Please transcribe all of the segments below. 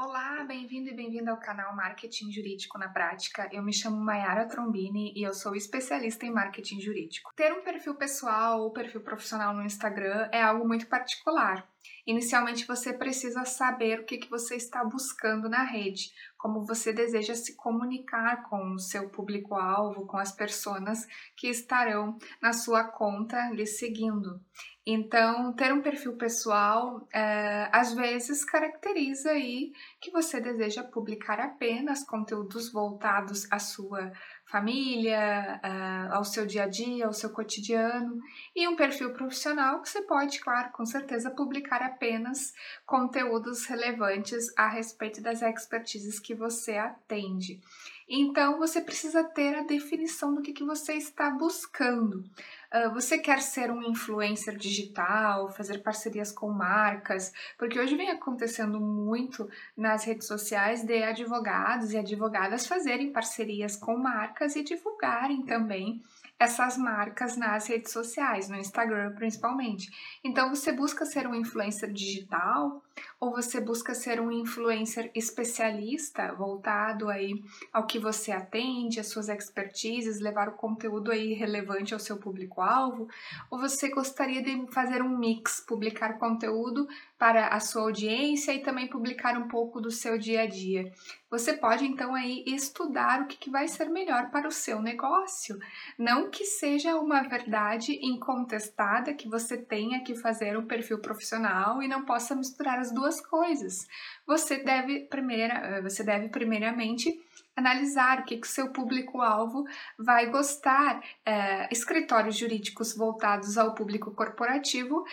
Olá, bem-vindo e bem-vinda ao canal Marketing Jurídico na Prática. Eu me chamo Mayara Trombini e eu sou especialista em marketing jurídico. Ter um perfil pessoal ou perfil profissional no Instagram é algo muito particular. Inicialmente, você precisa saber o que, que você está buscando na rede, como você deseja se comunicar com o seu público-alvo, com as pessoas que estarão na sua conta lhe seguindo. Então, ter um perfil pessoal é, às vezes caracteriza aí que você deseja publicar apenas conteúdos voltados à sua família, uh, ao seu dia a dia, ao seu cotidiano, e um perfil profissional que você pode, claro, com certeza, publicar apenas conteúdos relevantes a respeito das expertises que você atende. Então, você precisa ter a definição do que, que você está buscando. Uh, você quer ser um influencer digital, fazer parcerias com marcas, porque hoje vem acontecendo muito nas redes sociais de advogados e advogadas fazerem parcerias com marcas e divulgarem também essas marcas nas redes sociais, no Instagram principalmente. Então você busca ser um influencer digital ou você busca ser um influencer especialista voltado aí ao que você atende, às suas expertises, levar o conteúdo aí relevante ao seu público-alvo, ou você gostaria de fazer um mix, publicar conteúdo para a sua audiência e também publicar um pouco do seu dia a dia. Você pode então aí estudar o que, que vai ser melhor para o seu negócio. Não que seja uma verdade incontestada que você tenha que fazer um perfil profissional e não possa misturar as duas coisas. Você deve, primeira, eh, você deve primeiramente analisar o que, que o seu público-alvo vai gostar. É, escritórios jurídicos voltados ao público corporativo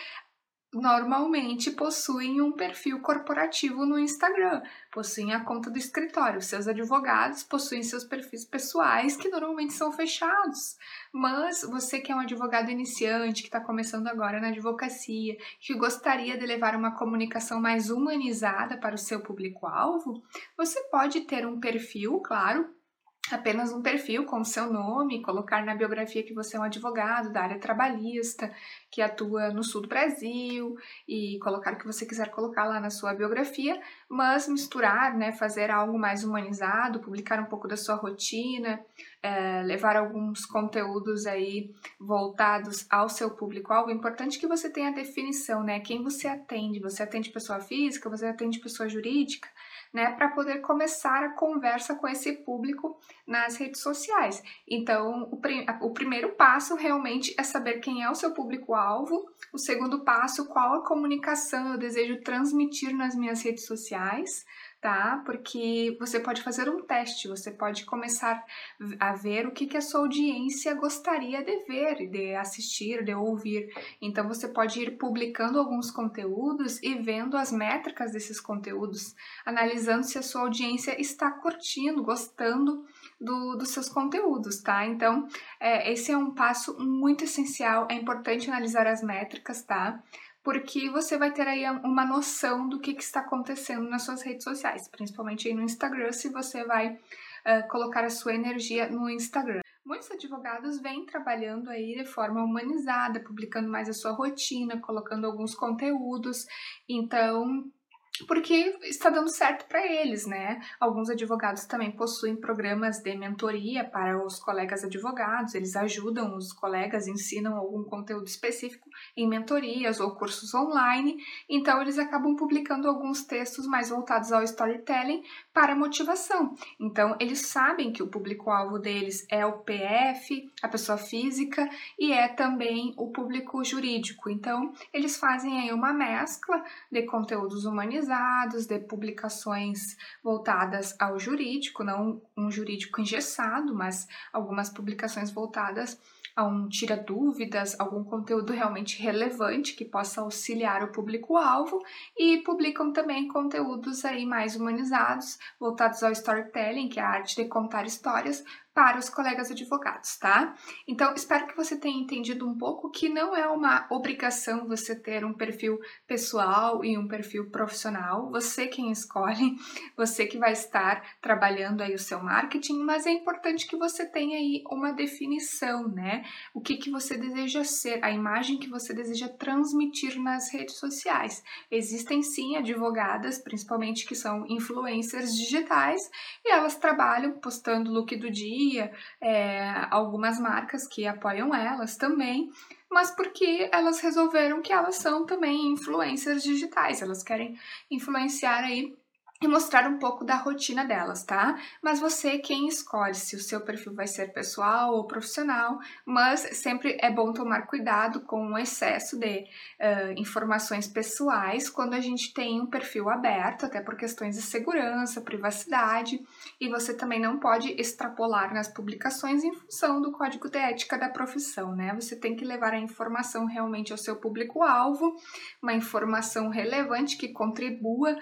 normalmente possuem um perfil corporativo no Instagram, possuem a conta do escritório. Seus advogados possuem seus perfis pessoais que normalmente são fechados. Mas você que é um advogado iniciante, que está começando agora na advocacia, que gostaria de levar uma comunicação mais humanizada para o seu público-alvo, você pode ter um perfil, claro, apenas um perfil com seu nome, colocar na biografia que você é um advogado da área trabalhista, que atua no sul do Brasil, e colocar o que você quiser colocar lá na sua biografia, mas misturar, né, fazer algo mais humanizado, publicar um pouco da sua rotina, é, levar alguns conteúdos aí voltados ao seu público-alvo. É importante que você tenha a definição, né, quem você atende. Você atende pessoa física, você atende pessoa jurídica, né, para poder começar a conversa com esse público nas redes sociais. Então, o, prim o primeiro passo realmente é saber quem é o seu público-alvo. O segundo passo, qual a comunicação eu desejo transmitir nas minhas redes sociais tá? Porque você pode fazer um teste, você pode começar a ver o que, que a sua audiência gostaria de ver, de assistir, de ouvir. Então você pode ir publicando alguns conteúdos e vendo as métricas desses conteúdos, analisando se a sua audiência está curtindo, gostando do, dos seus conteúdos, tá? Então, é, esse é um passo muito essencial, é importante analisar as métricas, tá? Porque você vai ter aí uma noção do que, que está acontecendo nas suas redes sociais, principalmente aí no Instagram, se você vai uh, colocar a sua energia no Instagram. Muitos advogados vêm trabalhando aí de forma humanizada, publicando mais a sua rotina, colocando alguns conteúdos. Então, porque está dando certo para eles, né? Alguns advogados também possuem programas de mentoria para os colegas advogados, eles ajudam os colegas, ensinam algum conteúdo específico em mentorias ou cursos online, então eles acabam publicando alguns textos mais voltados ao storytelling para motivação. Então, eles sabem que o público-alvo deles é o PF, a pessoa física, e é também o público jurídico. Então, eles fazem aí uma mescla de conteúdos humanizados de publicações voltadas ao jurídico, não um jurídico engessado, mas algumas publicações voltadas a um tira dúvidas, algum conteúdo realmente relevante que possa auxiliar o público-alvo e publicam também conteúdos aí mais humanizados, voltados ao storytelling, que é a arte de contar histórias, para os colegas advogados, tá? Então, espero que você tenha entendido um pouco que não é uma obrigação você ter um perfil pessoal e um perfil profissional. Você quem escolhe, você que vai estar trabalhando aí o seu marketing, mas é importante que você tenha aí uma definição, né? O que que você deseja ser, a imagem que você deseja transmitir nas redes sociais. Existem sim advogadas, principalmente que são influencers digitais, e elas trabalham postando look do dia, é, algumas marcas que apoiam elas também, mas porque elas resolveram que elas são também influencers digitais, elas querem influenciar aí e mostrar um pouco da rotina delas, tá? Mas você quem escolhe se o seu perfil vai ser pessoal ou profissional, mas sempre é bom tomar cuidado com o excesso de uh, informações pessoais quando a gente tem um perfil aberto, até por questões de segurança, privacidade, e você também não pode extrapolar nas publicações em função do código de ética da profissão, né? Você tem que levar a informação realmente ao seu público-alvo, uma informação relevante que contribua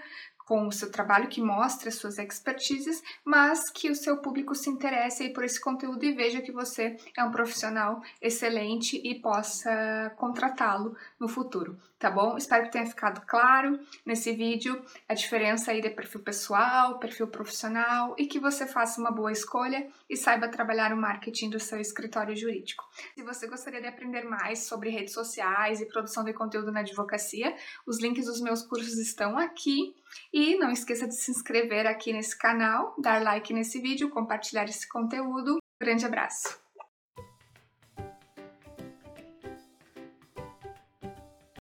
com o seu trabalho, que mostre as suas expertises, mas que o seu público se interesse por esse conteúdo e veja que você é um profissional excelente e possa contratá-lo no futuro, tá bom? Espero que tenha ficado claro nesse vídeo a diferença aí de perfil pessoal, perfil profissional e que você faça uma boa escolha e saiba trabalhar o marketing do seu escritório jurídico. Se você gostaria de aprender mais sobre redes sociais e produção de conteúdo na advocacia, os links dos meus cursos estão aqui e não esqueça de se inscrever aqui nesse canal, dar like nesse vídeo, compartilhar esse conteúdo. Grande abraço!